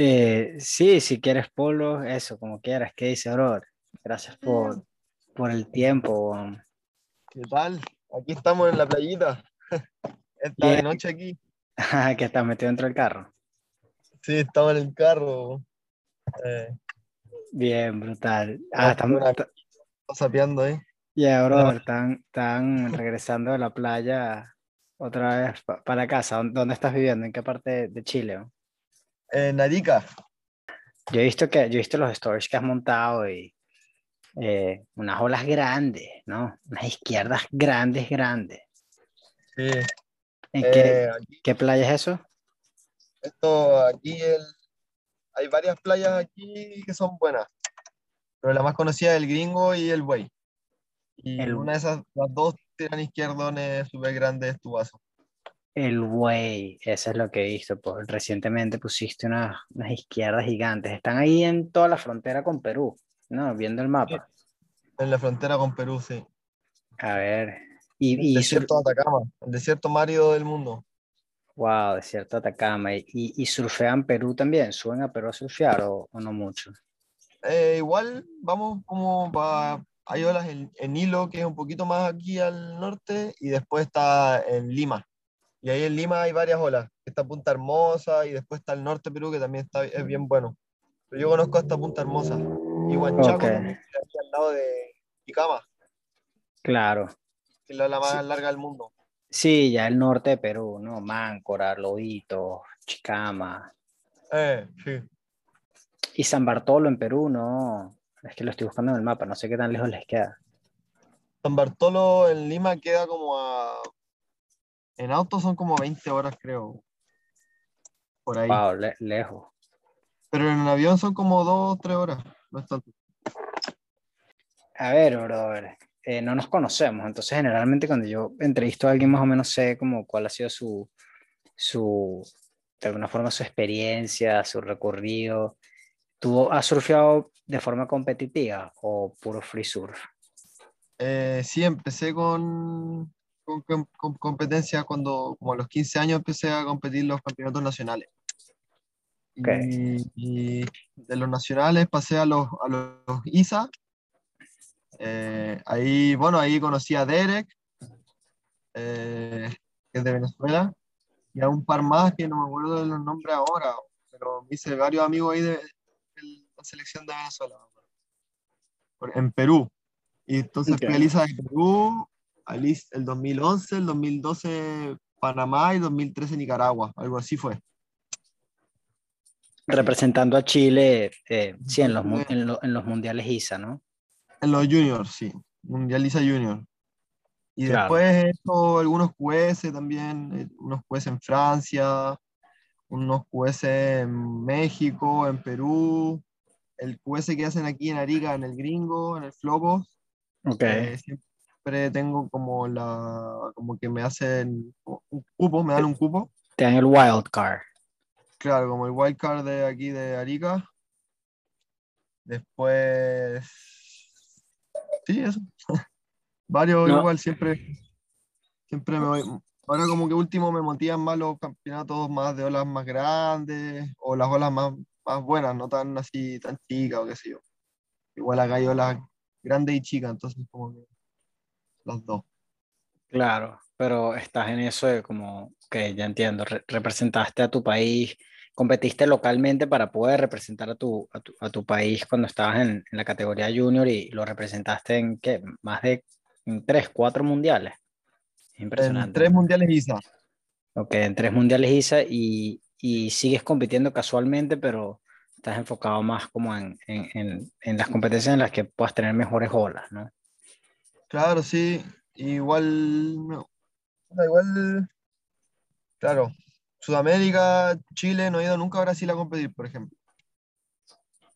Eh, sí, si quieres polo, eso, como quieras. ¿Qué dice, bro? Gracias por, por el tiempo. ¿Qué tal? Aquí estamos en la playita. Esta de Bien. noche aquí. que estás metido dentro del carro. Sí, estamos en el carro. Eh, Bien, brutal. Ah, estamos sapeando ahí. ya, bro, están, están regresando de la playa otra vez pa- para casa. ¿Dónde, estás viviendo? ¿En qué parte de Chile? En Arica. Yo he visto que, yo he visto los stories que has montado y eh, unas olas grandes, ¿no? Unas izquierdas grandes, grandes. Sí. ¿En qué, Eh, aquí, qué playa es eso? esto, aquí el- hay varias playas aquí que son buenas. Pero la más conocida es el Gringo y el Buey. Y El- una de esas, las dos tiran izquierdones súper grandes tu vaso. El Way, eso es lo que he visto. Pues, recientemente pusiste unas, unas izquierdas gigantes. Están ahí en toda la frontera con Perú, ¿no? Viendo el mapa. En la frontera con Perú, sí. A ver. Y, sur- desierto de Atacama, el desierto más árido del mundo. wow, desierto de Atacama. Y, y surfean Perú también. ¿Suben a Perú a surfear o, o no mucho? Eh, igual vamos como para. Hay olas en, en Hilo, que es un poquito más aquí al norte, y después está en Lima. Y ahí en Lima hay varias olas. Está Punta Hermosa y después está el norte de Perú, que también está, es bien bueno. Pero yo conozco hasta Punta Hermosa. Y Huanchaco, Ok. también, que está aquí al lado de Icama, Claro. que es la, más Sí. larga del mundo. Sí, ya el norte de Perú, ¿no? Máncora, Lobito, Chicama. Eh, sí. Y San Bartolo en Perú, no. Es que lo estoy buscando en el mapa, no sé qué tan lejos les queda. San Bartolo en Lima queda como a. En auto son como 20 horas, creo. Por ahí. Wow, le- lejos. Pero en avión son como 2 3 horas. No es tanto. A ver, brother, eh, no nos conocemos, entonces generalmente cuando yo entrevisto a alguien más o menos sé como cuál ha sido su, su, de alguna forma su experiencia, su recorrido. ¿Tú has surfeado de forma competitiva o puro free surf? Eh, sí, empecé con, con, competencia cuando, como a los 15 años, empecé a competir los campeonatos nacionales. Y, y de los nacionales pasé a los, a los ISA. Eh, ahí, bueno, ahí conocí a Derek, eh, que es de Venezuela, y a un par más que no me acuerdo de los nombres ahora, pero me hice varios amigos ahí de, de la selección de Venezuela, en Perú. Y entonces Ok. fui a Lisa de Perú, el 2011, el 2012 Panamá y 2013 Nicaragua, algo así fue. Representando a Chile, eh, sí, en los, en, lo- en los mundiales ISA, ¿no? En los juniors, sí, Mundial Lisa Junior. Y Claro. después algunos QS también, eh, unos QS en Francia, unos QS en México, en Perú, el QS que hacen aquí en Arica, en el Gringo, en el Flocos. Ok. Eh, siempre tengo como la, como que me hacen un cupo, me dan un cupo, Te dan el wild card. claro, como el wildcard de aquí de Arica. Después, sí, eso. Varios No. igual, siempre, siempre me voy. Ahora como que último me motivan más los campeonatos más de olas más grandes o las olas más, más buenas, no tan así, tan chicas o qué sé yo. Igual acá hay olas grandes y chicas, entonces como que las dos. Claro, pero estás en eso de como, que ya entiendo, re- representaste a tu país, competiste localmente para poder representar a tu, a tu, a tu país cuando estabas en, en la categoría junior y lo representaste en ¿qué? más de en tres, cuatro mundiales. Es En impresionante. tres mundiales ISA. Ok, en tres mundiales ISA y, y sigues compitiendo casualmente, pero estás enfocado más como en, en, en, en las competencias en las que puedas tener mejores olas, ¿no? Claro, sí. Igual, no, igual, claro. Sudamérica, Chile, no he ido nunca a Brasil a competir, por ejemplo.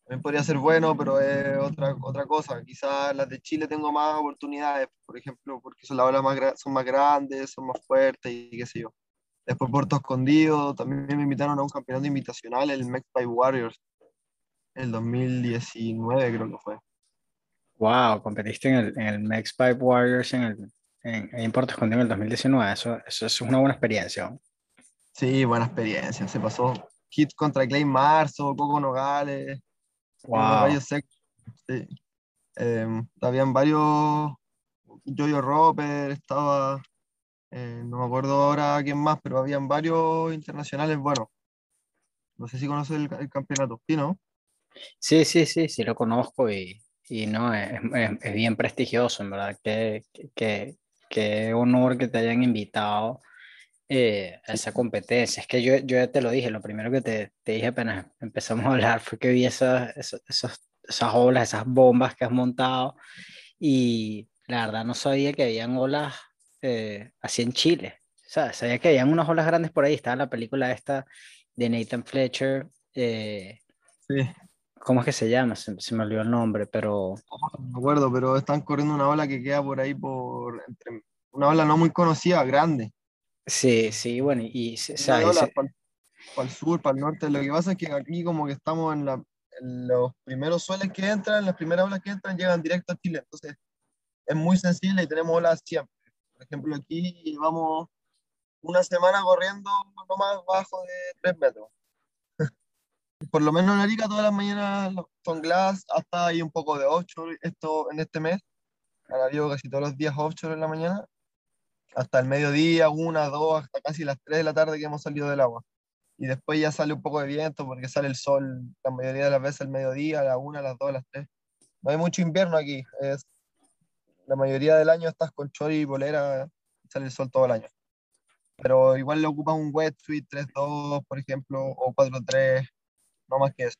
También podría ser bueno, pero es otra, otra cosa. Quizás las de Chile tengo más oportunidades, por ejemplo, porque son las olas más, grandes, son más fuertes y qué sé yo. Después Puerto Escondido, también me invitaron a un campeonato invitacional, el by Warriors, el 2019 creo que fue. Wow, competiste en el, en el Mex Pipe Warriors en el en, en Puerto Escondido en el 2019. Eso, eso, es una buena experiencia. ¿no? Sí, buena experiencia, se pasó hit contra Clay Marzo, Coco Nogales, Wow. Sí. Em, habían varios, Jojo Roper, estaba, eh, no me acuerdo ahora quién más, pero habían varios internacionales buenos. No sé si conoces el, el campeonato, ¿sí, no? Sí, sí, sí, sí lo conozco y, y no, es, es- es bien prestigioso, en verdad. Qué, qué, qué- honor que te hayan invitado eh, a esa competencia. Es que yo, yo ya te lo dije, lo primero que te, te dije apenas empezamos a hablar fue que vi esas, esas, esas olas, esas bombas que has montado y la verdad no sabía que habían olas eh, así en Chile. O sea, sabía que habían unas olas grandes por ahí. Estaba la película esta de Nathan Fletcher. eh, Sí, ¿cómo es que se llama? Se, se me olvidó el nombre, pero no me acuerdo, pero están corriendo una ola que queda por ahí, por entre, una ola no muy conocida, grande. sí, sí, bueno, y, se- olas ese- para el sur, para el norte. Lo que pasa es que aquí como que estamos en, la, en los primeros sueles que entran, las primeras olas que entran llegan directo a Chile. Entonces es muy sensible y tenemos olas siempre. Por ejemplo, aquí llevamos una semana corriendo no más bajo de 3 metros. Por lo menos en Arica todas las mañanas son glass, hasta ahí un poco de offshore esto en este mes. Han habido casi todos los días offshore en la mañana, hasta el mediodía, una, dos, hasta casi las 3 de la tarde que hemos salido del agua. Y después ya sale un poco de viento porque sale el sol la mayoría de las veces al mediodía, a la una, a las dos, a las tres. No hay mucho invierno aquí. Es, la mayoría del año estás con chori y polera, sale el sol todo el año. Pero igual le ocupas un wetsuit 3-2, por ejemplo, o 4-3, no más que eso.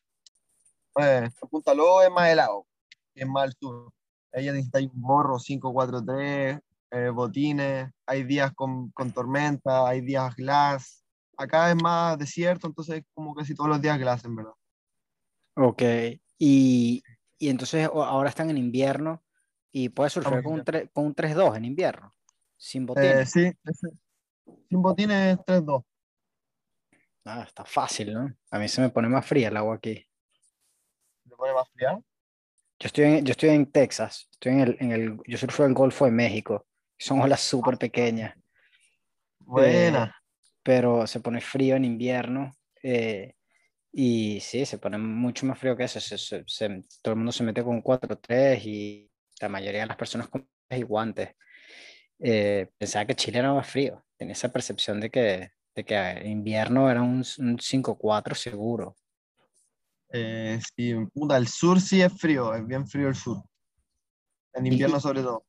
Eh, Punta Lobo es más helado, es más al sur. Ahí ya necesitáis un gorro 5-4-3, eh, botines, hay días con, con tormenta, hay días glass. Acá es más desierto, entonces es como casi todos los días glass, en verdad. ok, y, y entonces ahora están en invierno y puedes surfear con un, con un 3-2 en invierno, sin Eh, botines. sí, ese- sin botines 3-2. Ah, está fácil, ¿no? A mí se me pone más fría el agua aquí. ¿Le pone más fría? Yo estoy en, yo estoy en Texas, estoy en el, en el, yo surfeo en el Golfo de México, son olas súper pequeñas, Buena. pero se pone frío en invierno eh, y sí, se pone mucho más frío que eso, se- se- se- todo el mundo se mete con 4-3 y la mayoría de las personas con y guantes. Eh, pensaba que Chile era más frío, tenía esa percepción de que, de que invierno era un, un 5-4 seguro. Eh, sí, puta, el sur sí es frío, es bien frío el sur. En invierno sobre todo.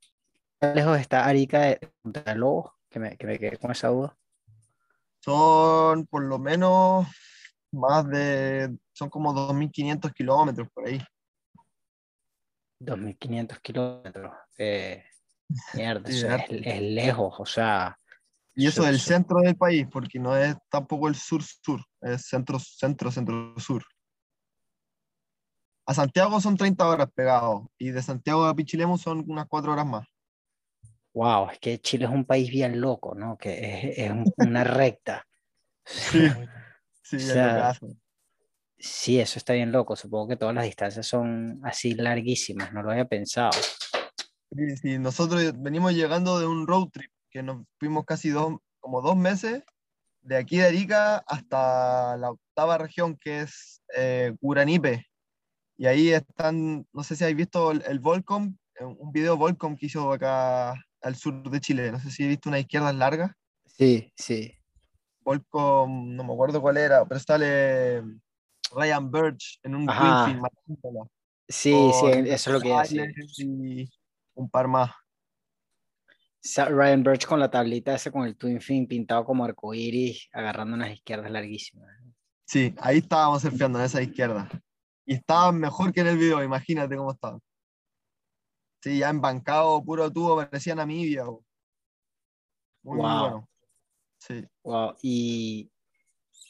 ¿Cuán lejos está Arica de Punta Lobos? Que me, que me quedé con esa duda. Son por lo menos más de, son como 2.500 kilómetros por ahí. 2.500 kilómetros. Eh, mierda, Sí, es lejos, o sea, Y eso Su- del centro del país, porque no es tampoco el sur-sur, es centro-centro, centro-sur. A Santiago son 30 horas pegados y de Santiago a Pichilemu son unas 4 horas más. wow, es que Chile es un país bien loco, ¿no? Que es, es un- una recta. Sí, sí, O es sea, locazo. Sí, eso está bien loco. Supongo que todas las distancias son así larguísimas, no lo había pensado. Sí, sí, nosotros venimos llegando de un road trip que nos fuimos casi dos, como dos meses de aquí de Arica hasta la octava región que es eh, Curanipe. Y ahí están, no sé si habéis visto el, el Volcom, eh, un video Volcom que hizo acá al sur de Chile. No sé si habéis visto una izquierda larga. Sí, sí. Volcom, no me acuerdo cuál era, pero sale Ryan Birch en un. Twinfin matándola, Sí, sí, eso es lo que. Silence y un par más. Ryan Birch con la tablita ese con el Twin Fin pintado como arcoíris, agarrando unas izquierdas larguísimas. Sí, ahí estábamos surfeando en esa izquierda. Y estaban mejor que en el video, imagínate cómo estaban. Sí, ya embancado, puro tubo, parecía Namibia. Muy, muy Wow. bueno. Sí, Wow, y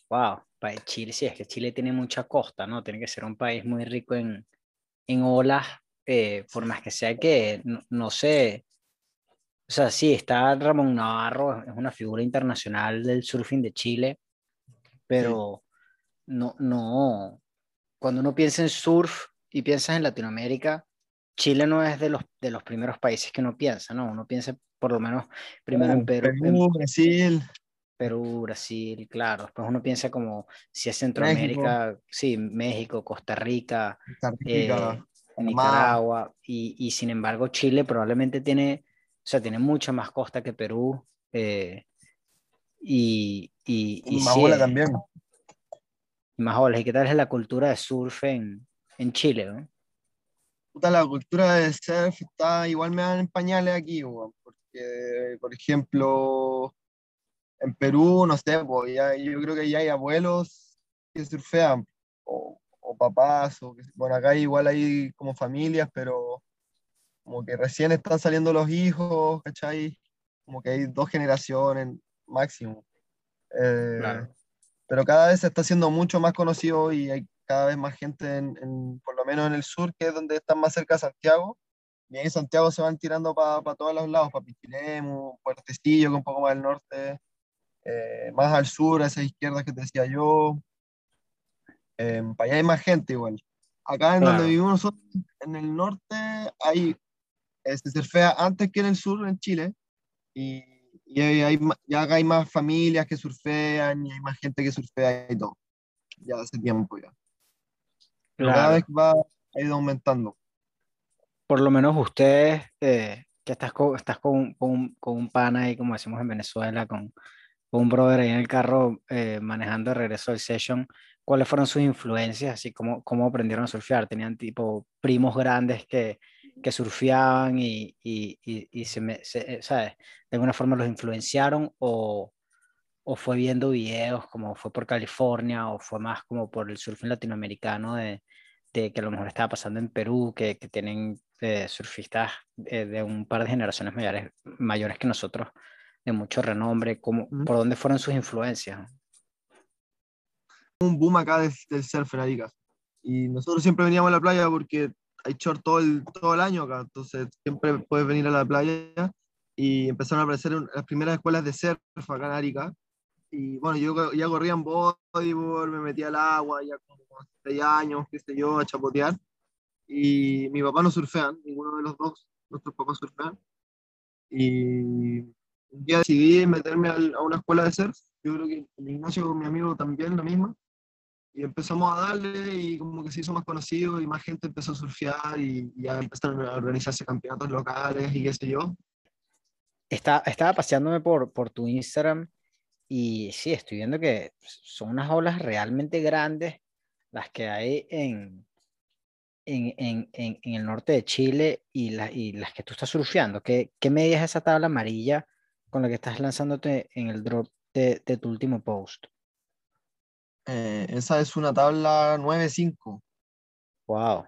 wow, para Chile, sí, es que Chile tiene mucha costa, ¿no? Tiene que ser un país muy rico en, en olas, eh, por más que sea que, no, no sé, o sea, sí, está Ramón Navarro, es una figura internacional del surfing de Chile, pero no, no, cuando uno piensa en surf y piensas en Latinoamérica, Chile no es de los, de los primeros países que uno piensa, ¿no? Uno piensa por lo menos primero en Perú, en- Perú, Brasil. Perú, Brasil, claro. Después uno piensa como si es Centroamérica, sí, México, Costa Rica, eh, Nicaragua, y, y, sin embargo Chile probablemente tiene, o sea, tiene mucha más costa que Perú. Eh, y, y, y, más olas también. Más olas. ¿Y qué tal es la cultura de surf en, en Chile? ¿no? Puta, la cultura de surf está igual me dan pañales aquí, porque, por ejemplo, en Perú, no sé, ya, yo creo que ya hay abuelos que surfean, o, o papás, o bueno, acá igual hay como familias, pero como que recién están saliendo los hijos, ¿cachai? Como que hay dos generaciones máximo. Eh, pero cada vez se está haciendo mucho más conocido y hay cada vez más gente, en, por lo menos en el sur, que es donde están más cerca de Santiago. Y ahí Santiago se van tirando para todos los lados, para Pichilemu, Puertecillo, que un poco más al norte, eh, más al sur, a esa izquierda que te decía yo. Eh, para allá hay más gente igual. Acá en donde vivimos nosotros, en el norte, hay, se surfea antes que en el sur, en Chile, y, y hay, ya hay más familias que surfean y hay más gente que surfea y todo. Ya hace tiempo ya. Cada vez va, ha ido aumentando. Por lo menos ustedes, eh, que estás, con, estás con, con, con, un pana ahí, como decimos en Venezuela, con, con un brother ahí en el carro eh, manejando de regreso al session, ¿cuáles fueron sus influencias? Así como cómo aprendieron a surfear. ¿Tenían tipo primos grandes que, que surfeaban y, y, y, se, me, se, eh, ¿sabes? De alguna forma los influenciaron o, o fue viendo videos como fue por California o fue más como por el surfing latinoamericano de, de que a lo mejor estaba pasando en Perú, que, que tienen eh, surfistas eh, de un par de generaciones mayores, mayores que nosotros, de mucho renombre, como, ¿por dónde fueron sus influencias? Un boom acá del surf en Y nosotros siempre veníamos a la playa porque hay short todo el, todo el año acá, entonces siempre puedes venir a la playa y empezaron a aparecer las primeras escuelas de surf acá en Arica y bueno, yo ya corría en bodyboard, me metía al agua, ya como 6 años, qué sé yo, a chapotear. Y mi papá no surfean, ninguno de los dos, nuestros papás surfean. Y un día decidí meterme a una escuela de surf. Yo creo que Ignacio, mi amigo, también la misma. Y empezamos a darle y como que se hizo más conocido y más gente empezó a surfear y, ya empezaron a organizarse campeonatos locales y qué sé yo. Está, estaba paseándome por, por tu Instagram y sí, estoy viendo que son unas olas realmente grandes las que hay en, en, en, en, el norte de Chile y, y, las que tú estás surfeando. ¿Qué, ¿Qué medida es esa tabla amarilla con la que estás lanzándote en el drop de, de tu último post? Eh, esa es una tabla 9.5. Wow.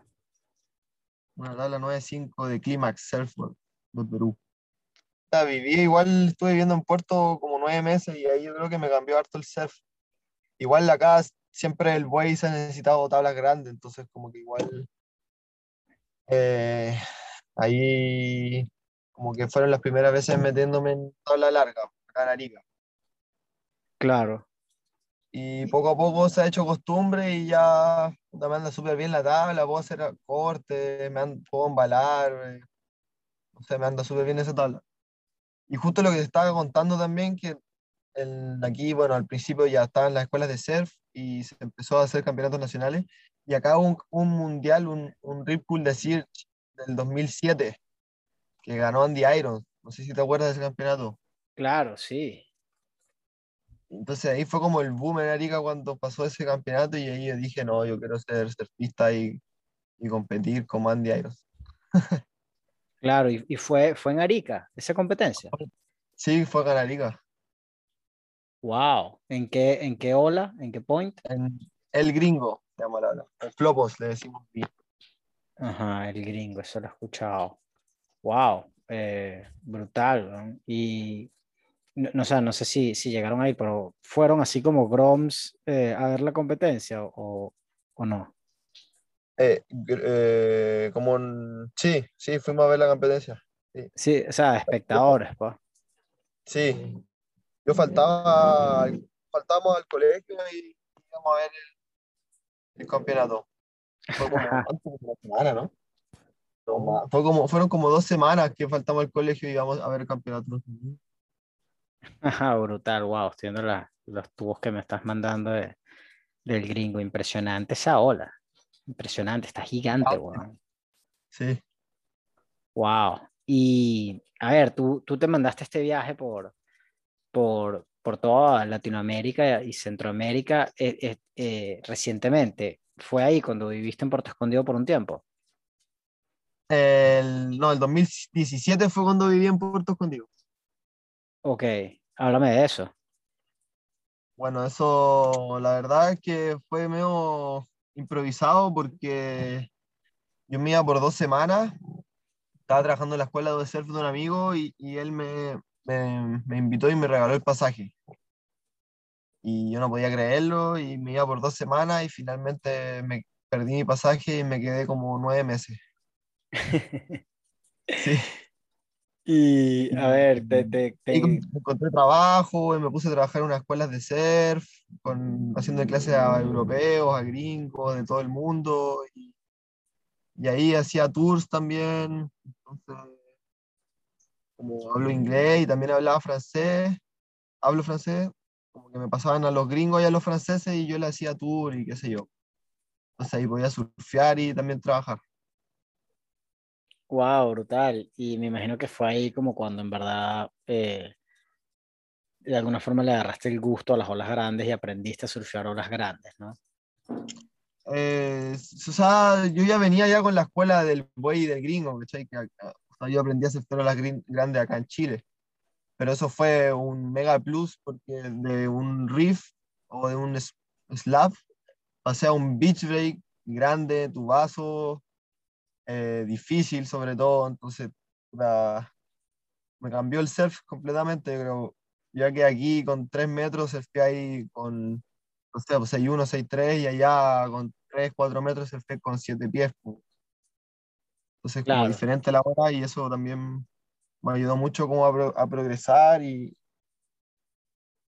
Una tabla 9.5 de Climax Surfboard de Perú viví igual, estuve viviendo en Puerto como nueve meses y ahí yo creo que me cambió harto el surf. Igual acá siempre el buey se ha necesitado tablas grandes, entonces como que igual eh, ahí como que fueron las primeras veces metiéndome en tabla larga, acá en Arica. Claro. Y poco a poco se ha hecho costumbre y ya me anda súper bien la tabla, puedo hacer corte, me puedo embalar, eh, o sea, me anda súper bien esa tabla. Y justo lo que te estaba contando también, que aquí, bueno, al principio ya estaban las escuelas de surf y se empezó a hacer campeonatos nacionales. Y acá un, un mundial, un, un Rip Pool de Search del 2007, que ganó Andy Irons. No sé si te acuerdas de ese campeonato. Claro, sí. Entonces ahí fue como el boom en Arica cuando pasó ese campeonato y ahí yo dije, no, yo quiero ser surfista y, y competir como Andy Irons. Claro, y, y, fue, fue en Arica, esa competencia. Sí, fue en Arica. Wow, ¿en qué, en qué ola? ¿En qué point? En el gringo, llama la ola. El Flopos, le decimos bien. Ajá, el gringo, eso lo he escuchado. Wow, eh, brutal. Y no, no, sé, no sé si, si llegaron ahí, pero ¿fueron así como Groms eh, a ver la competencia o, o no? Eh, eh, como sí, sí, fuimos a ver la competencia. Sí, sí o sea, espectadores, pues. Sí, yo faltaba, faltamos al colegio y íbamos a ver el, el campeonato. Fue como antes de una semana, ¿no? Fue como, fueron como dos semanas que faltamos al colegio y íbamos a ver el campeonato. Brutal, wow, estoy viendo la- los tubos que me estás mandando de- del gringo, impresionante esa ola, impresionante, está gigante, weón. Sí. Wow. Y a ver, tú, tú te mandaste este viaje por, por, por toda Latinoamérica y Centroamérica eh, eh, eh, recientemente. ¿Fue ahí cuando viviste en Puerto Escondido por un tiempo? El, no, el 2017 fue cuando viví en Puerto Escondido. Ok, háblame de eso. Bueno, eso la verdad es que fue medio improvisado porque yo me iba por dos semanas, estaba trabajando en la escuela de surf de un amigo y, y él me, me, me invitó y me regaló el pasaje. Y yo no podía creerlo y me iba por dos semanas y finalmente me perdí mi pasaje y me quedé como nueve meses. Sí. Y a ver, te, te, Ahí te- encontré trabajo y me puse a trabajar en unas escuelas de surf, con, haciendo clases a europeos, a gringos, de todo el mundo. Y, y ahí hacía tours también. Entonces, como hablo inglés y también hablaba francés, hablo francés, como que me pasaban a los gringos y a los franceses y yo le hacía tour y qué sé yo. Entonces ahí podía surfear y también trabajar. Wow, brutal. Y me imagino que fue ahí como cuando en verdad eh, de alguna forma le agarraste el gusto a las olas grandes y aprendiste a surfear olas grandes, ¿no? Eh, o sea, yo ya venía ya con la escuela del buey y del gringo, ¿cachai? Que, acá- o sea, yo aprendí a hacer olas grandes acá en Chile, pero eso fue un mega plus porque de un reef o de un slab pasé a un beach break grande, tubazo, eh, difícil sobre todo, entonces puta, me cambió el surf completamente, creo, ya que aquí con 3 metros surfé ahí con, no sé, pues 6'1, 6'3 y allá con 3, 4 metros surfé con 7 pies. pues. Entonces como Claro, diferente la hora y eso también me ayudó mucho como a, pro- a progresar y,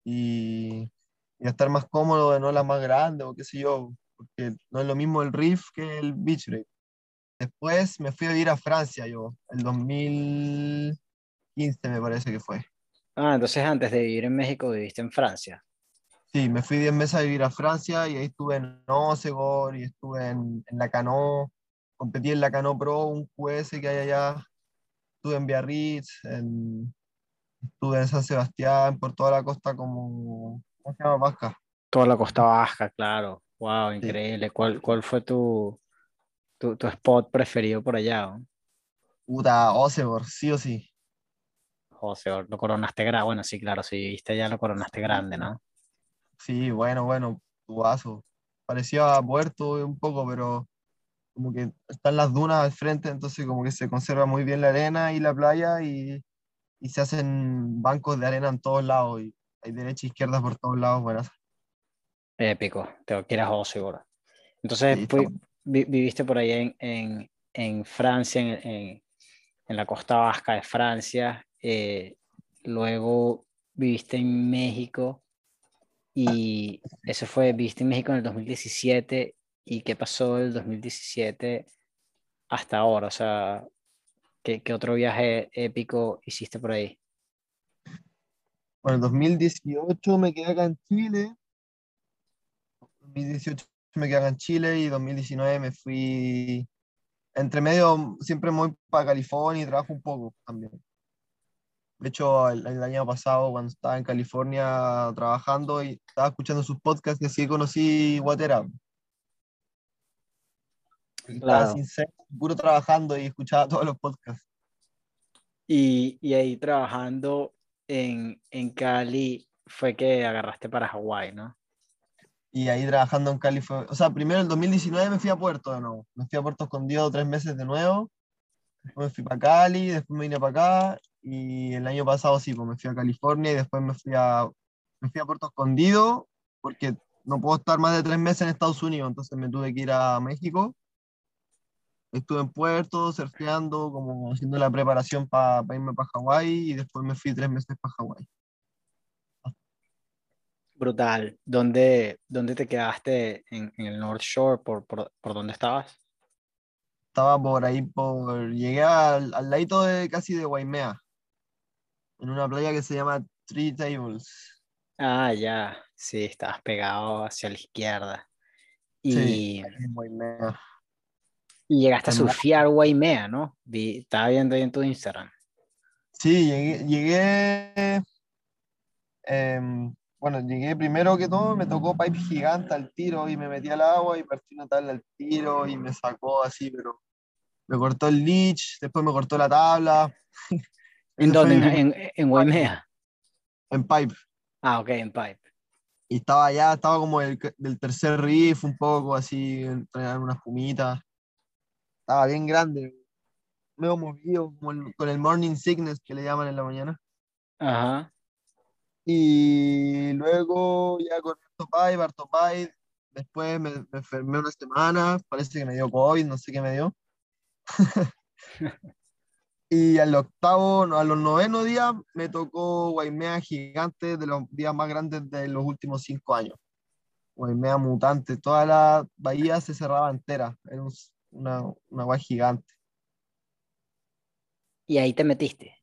y, y a estar más cómodo de no las más grandes o qué sé yo, porque no es lo mismo el reef que el beach break. Después me fui a vivir a Francia yo, el 2015 me parece que fue. Ah, entonces antes de vivir en México viviste en Francia. Sí, me fui 10 meses a vivir a Francia y ahí estuve en Osegor y estuve en, en la Cano, competí en la Cano Pro, un QS que hay allá, estuve en Biarritz, en, estuve en San Sebastián, por toda la costa como, ¿cómo se llama? Vasca. Toda la costa baja, claro. Wow, Sí. increíble. ¿Cuál, cuál fue tu, tu, tu spot preferido por allá? ¿no? Puta, Osegor, sí o sí. José, o lo coronaste grande. Bueno, sí, claro, si viviste allá lo coronaste grande, ¿no? Sí, bueno, bueno, tubazo. Parecía a Puerto un poco, pero como que están las dunas al frente, entonces como que se conserva muy bien la arena y la playa y, y se hacen bancos de arena en todos lados y hay derecha e izquierda por todos lados, buenas. Épico. Te ir a bro. Entonces, Sí, fui- vi- viviste por allá en, en, en Francia, en, en, en la costa vasca de Francia. eh, luego viviste en México y eso fue, viviste en México en el 2017. ¿Y qué pasó del 2017 hasta ahora? O sea, ¿qué, qué otro viaje épico hiciste por ahí? Bueno, en 2018 me quedé acá en Chile, 2018 me quedé acá en Chile y 2019 me fui, entre medio siempre muy para California y trabajo un poco también. De hecho, el, el año pasado, cuando estaba en California trabajando y estaba escuchando sus podcasts, y así conocí. Estaba Claro. sin ser, puro trabajando y escuchaba todos los podcasts. Y, y ahí trabajando en, en Cali fue que agarraste para Hawái, ¿no? Y ahí trabajando en Cali fue, o sea, primero el 2019 me fui a Puerto de nuevo. Me fui a Puerto Escondido tres meses de nuevo. Después me fui para Cali, después me vine para acá. Y el año pasado sí, pues me fui a California y después me fui a, me fui a Puerto Escondido porque no puedo estar más de tres meses en Estados Unidos, entonces me tuve que ir a México. Estuve en Puerto, surfeando, como haciendo la preparación para irme para Hawái y después me fui tres meses para Hawái. Brutal. ¿Dónde, dónde te quedaste en, en el North Shore? ¿Por, por, por dónde estabas? Estaba por ahí, por, llegué al, al ladito de casi de Waimea, en una playa que se llama Three Tables. Ah, ya. Sí, estabas pegado hacia la izquierda. Y, Sí, y llegaste a En Bra- surfear Waimea, ¿no? Vi, estaba viendo ahí en tu Instagram. Sí, llegué, llegué, em, bueno, llegué primero que todo, me tocó pipe gigante al tiro y me metí al agua y partí una tabla al tiro y me sacó así, pero me cortó el leech, después me cortó la tabla. ¿En dónde? En, en, primer en pipe. Ah, ok, en Pipe. Y estaba allá, estaba como el, del tercer riff, un poco así, entre unas pumitas. Estaba bien grande, medio movido, como el- con el morning sickness que le llaman en la mañana. Ajá. Y luego ya con harto pipe. Después me, me enfermé una semana, parece que me dio COVID, no sé qué me dio. Y al octavo, no, a los novenos días me tocó Guaimea gigante de los días más grandes de los últimos cinco años. Guaimea mutante, toda la bahía se cerraba entera, era un- una, una agua gigante. Y ahí te metiste.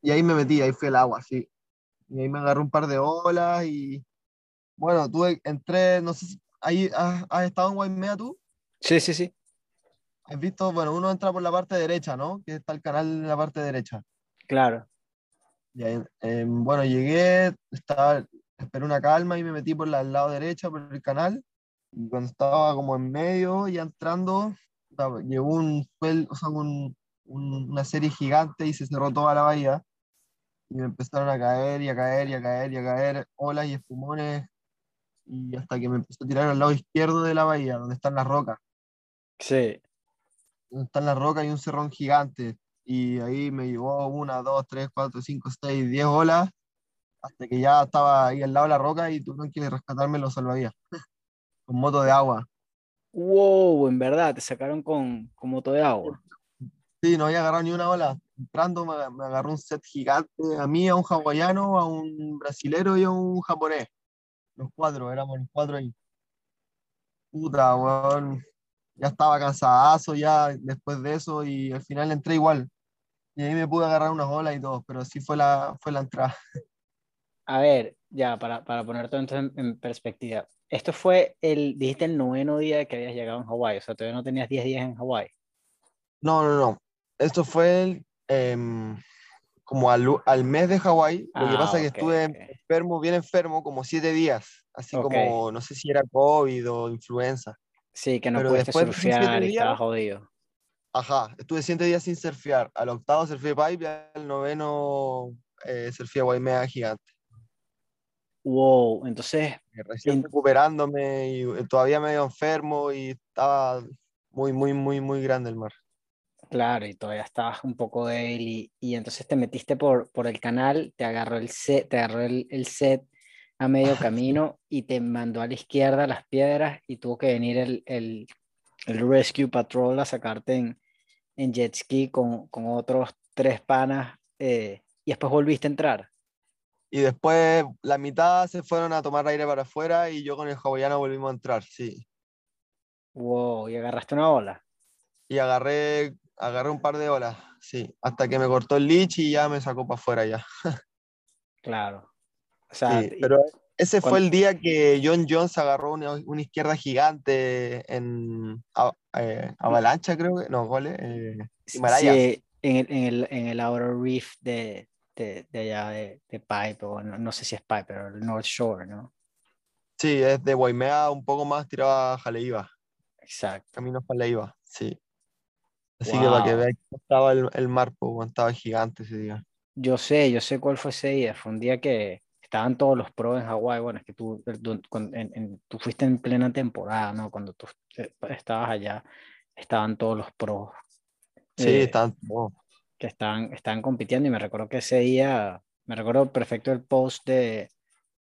Y ahí me metí, ahí fue el agua, sí. Y ahí me agarré un par de olas y bueno, tuve, entré, no sé si, ahí has, has estado en Guaimea tú? Sí, sí, sí. Has visto, bueno, uno entra por la parte derecha, ¿no? Que está el canal en la parte derecha. Claro. Y ahí, eh, bueno, llegué, estaba, esperé una calma y me metí por la- el lado derecho, por el canal. Y cuando estaba como en medio, ya entrando, llegó un, o sea, un- un- una serie gigante y se cerró toda la bahía. Y me empezaron a caer y a caer y a caer y a caer olas y espumones. Y hasta que me empezó a tirar al lado izquierdo de la bahía, donde están las rocas. Sí. Donde están las rocas y un cerrón gigante. Y ahí me llevó una, dos, tres, cuatro, cinco, seis, diez olas hasta que ya estaba ahí al lado de la roca y tuvieron que rescatarme los salvavidas con moto de agua. Wow, en verdad, te sacaron con, con moto de agua. Sí, no había agarrado ni una ola. Entrando me, me agarró un set gigante a mí, a un hawaiano, a un brasilero y a un japonés. Los cuatro, éramos los cuatro ahí. Puta, weón. Ya estaba cansadazo ya después de eso y al final entré igual. Y ahí me pude agarrar unas olas y todo, pero sí fue la, fue la entrada. A ver, ya, para, para ponerte entonces en, en perspectiva. Esto fue el, dijiste el noveno día que habías llegado en Hawái, o sea, todavía no tenías 10 días en Hawái. No, no, no. Esto fue el, em, como al, al mes de Hawái. Lo que Ah, pasa es que estuve ok. enfermo, bien enfermo, como siete días. Así Ok. como, no sé si era COVID o influenza. Sí, que no Pero pudiste después de surfear y días- estabas jodido. Ajá, estuve siete días sin surfear. Al octavo surfeé pipe y al noveno eh, surfeé Waimea gigante. Wow, entonces, Eh, Recién En- recuperándome y eh, todavía medio enfermo y estaba muy, muy, muy, muy grande el mar. Claro, y todavía estabas un poco débil y, y entonces te metiste por, por el canal, te agarró el set, te agarró el, el set a medio camino y te mandó a la izquierda las piedras y tuvo que venir el, el, el Rescue Patrol a sacarte en, en jet ski con, con otros tres panas eh, y después volviste a entrar. Y después la mitad se fueron a tomar aire para afuera y yo con el hawaiano volvimos a entrar, sí. Wow, y agarraste una ola. Y agarré, agarré un par de olas, sí. Hasta que me cortó el leech y ya me sacó para afuera ya. Claro. O sea, Sí, y- pero ese fue el día que John Jones agarró una, una izquierda gigante en a- eh, Avalancha, creo que. No, goles. Eh. Sí, en el, en el, en el Outer Reef de, de, de allá de, de Pipe, o no, no sé si es Pipe, pero el North Shore, ¿no? Sí, es de Waimea un poco más tirado a Jaleiva, Exacto. camino a Jaleiva, sí. Así que para que Wow. veáis cómo estaba el, el mar, pues, estaba gigante ese día. Yo sé, yo sé cuál fue ese día. Fue un día que estaban todos los pros en Hawái. Bueno, es que tú, tú- en- en- tú fuiste en plena temporada, ¿no? Cuando tú eh, estabas allá, estaban todos los pros Sí, eh, estaban todos. que estaban, estaban compitiendo. Y me recuerdo que ese día, me recuerdo perfecto el post de,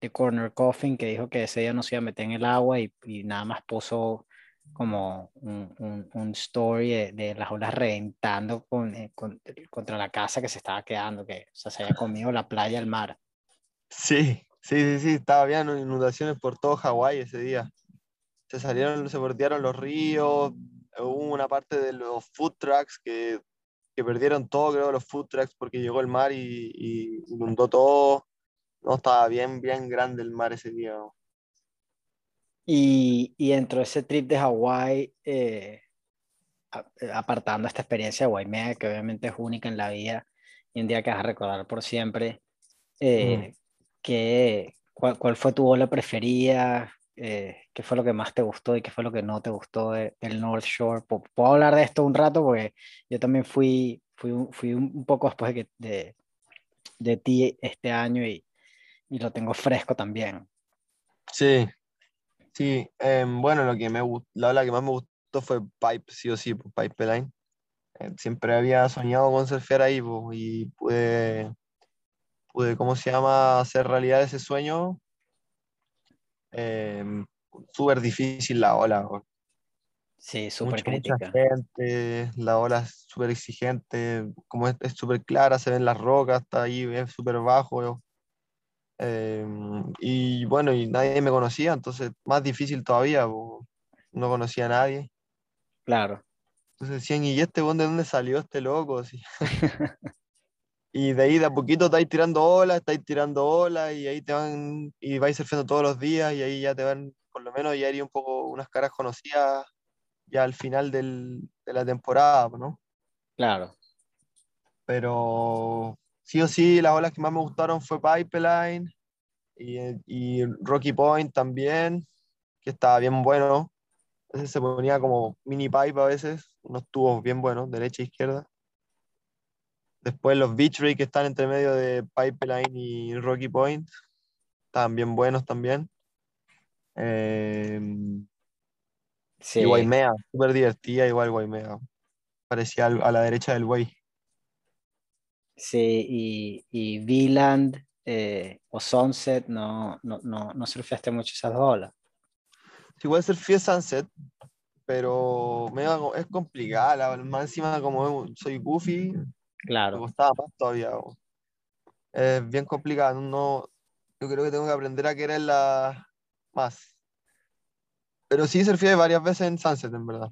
de Corner Coffin que dijo que ese día no se iba a meter en el agua y, y nada más puso como un, un, un story de, de las olas reventando con, eh, con- contra la casa que se estaba quedando, que o sea, se había comido la playa, el mar. Sí, sí, sí, sí, estaba bien, inundaciones por todo Hawái ese día. Se salieron, se bordearon los ríos, hubo una parte de los food trucks que, que perdieron todo, creo, los food trucks porque llegó el mar y, y inundó todo. No, estaba bien, bien grande el mar ese día. Y, y dentro de ese trip de Hawái, eh, eh, apartando esta experiencia de Waimea, que obviamente es única en la vida y un día que vas a recordar por siempre, eh, ¿qué, cuál, cuál, fue tu ola preferida? Eh, ¿Qué fue lo que más te gustó y qué fue lo que no te gustó de, del North Shore? ¿Puedo hablar de esto un rato? Porque yo también fui, fui, fui un poco después de, de, de ti este año y, y lo tengo fresco también. Sí, sí. Eh, bueno, lo que me la ola que más me gustó fue Pipe, sí o sí, Pipeline. Eh, siempre había soñado con surfear ahí y pude, pude, ¿cómo se llama?, hacer realidad ese sueño. Eh, súper difícil la ola. Sí, súper crítica. Mucha gente, la ola es súper exigente, como es súper clara, se ven las rocas, está ahí, es súper bajo. Eh, y bueno, y nadie me conocía, entonces más difícil todavía, no conocía a nadie. Claro. Entonces decían, ¿y este de dónde salió este loco? y de ahí de a poquito estáis tirando olas, estáis tirando olas y ahí te van, y vais surfeando todos los días y ahí ya te van, por lo menos ya haría un poco unas caras conocidas ya al final del, de la temporada, ¿no? Claro. Pero sí o sí, las olas que más me gustaron fue Pipeline y, y Rocky Point también, que estaba bien bueno veces se ponía como mini pipe a veces, unos tubos bien buenos, derecha e izquierda. Después los beach ray que están entre medio de Pipeline y Rocky Point, estaban bien buenos también. Eh, sí. Y Guaymea, súper divertida, igual Guaymea. Parecía a la derecha del Way. Sí, y, y V-Land eh, o Sunset, no, no, no, no surfeaste mucho esas dos olas. Igual surfé Sunset, pero es complicada. más encima, como soy goofy, claro. me costaba más todavía. Es bien complicado. No, yo creo que tengo que aprender a querer la más. Pero sí surfé varias veces en Sunset, en verdad.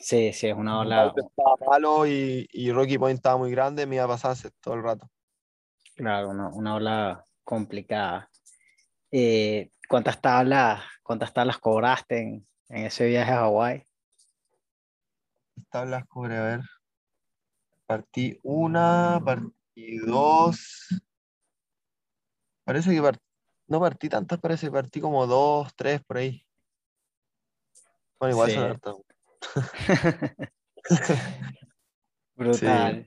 Sí, sí, es una ola. Estaba malo y, y, Rocky Point estaba muy grande, me iba a pasar todo el rato. Claro, una, una ola complicada. Eh, ¿Cuántas tablas, cuántas tablas cobraste en, en ese viaje a Hawái? Tablas cobré, a ver. Partí una, partí dos. Parece que no partí tantas, parece que partí como dos, tres por ahí. Bueno, igual son hartas. Brutal.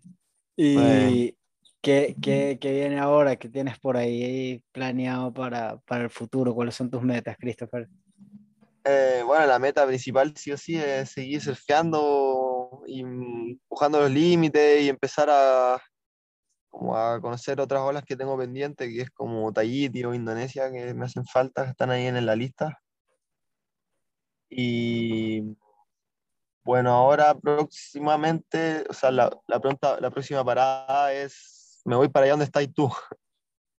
Y, ¿Qué, qué, qué viene ahora? ¿Qué tienes por ahí planeado para, para el futuro? ¿Cuáles son tus metas, Christopher? Eh, bueno, la meta principal sí o sí es seguir surfeando y empujando los límites y empezar a, como a conocer otras olas que tengo pendientes, que es como Tahiti o Indonesia, que me hacen falta, que están ahí en la lista. Y bueno, ahora próximamente, o sea, la, la, pronta, la próxima parada es me voy para allá donde estás tú.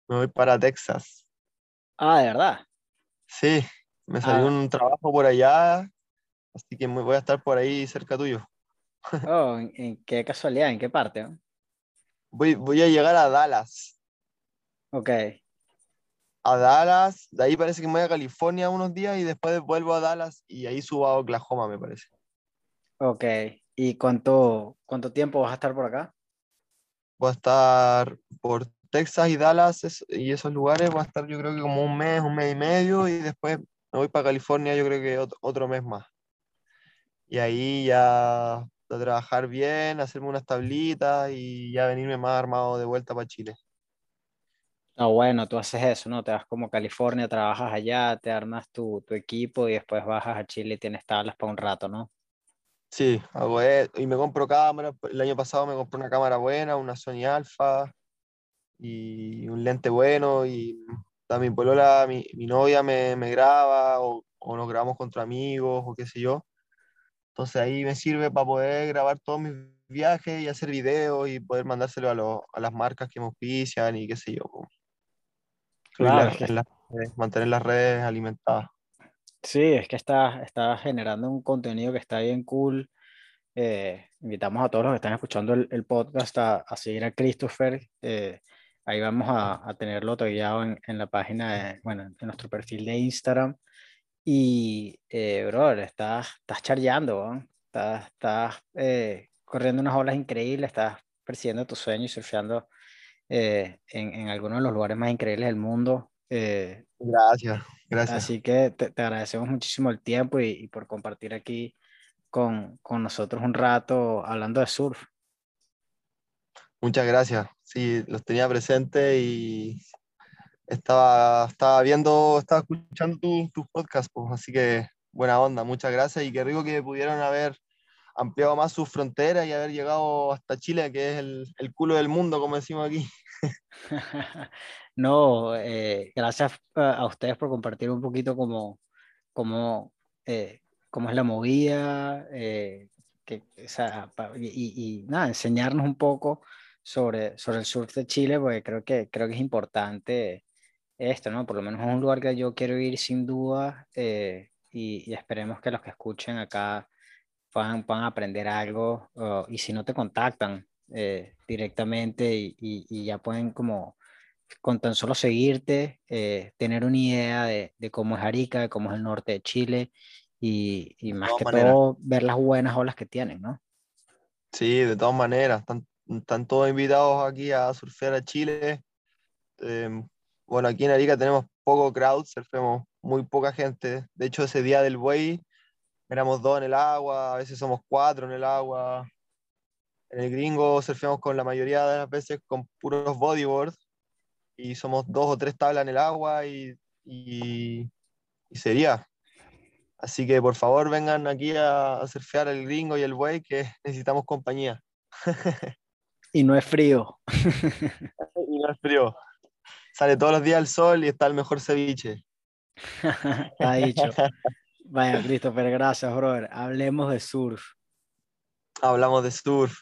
Me voy para Texas. Ah, ¿de verdad? Sí, me salió ah. un trabajo por allá, así que voy a estar por ahí cerca tuyo. Oh, ¿en, qué casualidad? ¿En qué parte? Voy, voy a llegar a Dallas. Ok. A Dallas, de ahí parece que me voy a California unos días y después vuelvo a Dallas y ahí subo a Oklahoma, me parece. Ok. ¿Y cuánto, cuánto tiempo vas a estar por acá? voy a estar por Texas y Dallas y esos lugares, voy a estar yo creo que como un mes, un mes y medio y después me voy para California yo creo que otro, mes más. Y ahí ya a trabajar bien, hacerme unas tablitas y ya venirme más armado de vuelta para Chile. Ah, bueno, tú haces eso, ¿no? Te vas como a California, trabajas allá, te armas tu, tu equipo y después bajas a Chile y tienes tablas para un rato, ¿no? Sí, hago eso. Y me compro cámaras. El año pasado me compré una cámara buena, una Sony Alpha y un lente bueno. Y también polola, mi, mi novia me, me graba o, o, nos grabamos contra amigos o qué sé yo. Entonces ahí me sirve para poder grabar todos mis viajes y hacer videos y poder mandárselo a, a las marcas que me auspician y qué sé yo. Claro, mantener las redes alimentadas. Sí, es que está, está generando un contenido que está bien cool. Eh, invitamos a todos los que están escuchando el, podcast a, seguir a Christopher. Eh, ahí vamos a, a tenerlo tallado en, en, la página, de, bueno, en nuestro perfil de Instagram. Y, eh, bro, estás, estás charleando, ¿no? estás, estás eh, corriendo unas olas increíbles, estás persiguiendo tu sueño y surfeando eh, en, en, algunos de los lugares más increíbles del mundo. Eh, gracias, gracias. Así que te, te agradecemos muchísimo el tiempo y, y por compartir aquí con, con, nosotros un rato hablando de surf. Muchas gracias. Sí, los tenía presente y estaba, estaba viendo, estaba escuchando tus tu podcast, pues, así que buena onda, muchas gracias y qué rico que pudieron haber ampliado más sus fronteras y haber llegado hasta Chile, que es el, el culo del mundo, como decimos aquí. no, eh, gracias a ustedes por compartir un poquito como, como, eh, cómo es la movida, eh, que, o sea, y, y, nada, enseñarnos un poco sobre, sobre el surf de Chile, porque creo que, creo que es importante esto, ¿no? Por lo menos es un lugar que yo quiero ir sin duda eh, y, y, esperemos que los que escuchen acá puedan, puedan aprender algo uh, y si no te contactan eh, directamente y, y, y, ya pueden como con tan solo seguirte, eh, tener una idea de, de, cómo es Arica, de cómo es el norte de Chile y, y más que maneras. todo ver las buenas olas que tienen, ¿no? Sí, de todas maneras, están, están todos invitados aquí a surfear a Chile. Eh, bueno, aquí en Arica tenemos poco crowd, surfemos muy poca gente. De hecho, ese día del buey éramos dos en el agua, a veces somos cuatro en el agua. En el gringo surfeamos con la mayoría de las veces con puros bodyboards y somos dos o tres tablas en el agua y, y, y sería. Así que por favor vengan aquí a, a surfear el gringo y el buey que necesitamos compañía. y no es frío. y no es frío. Sale todos los días el sol y está el mejor ceviche. está dicho. Vaya, Christopher, gracias, brother. Hablemos de surf. Hablamos de surf.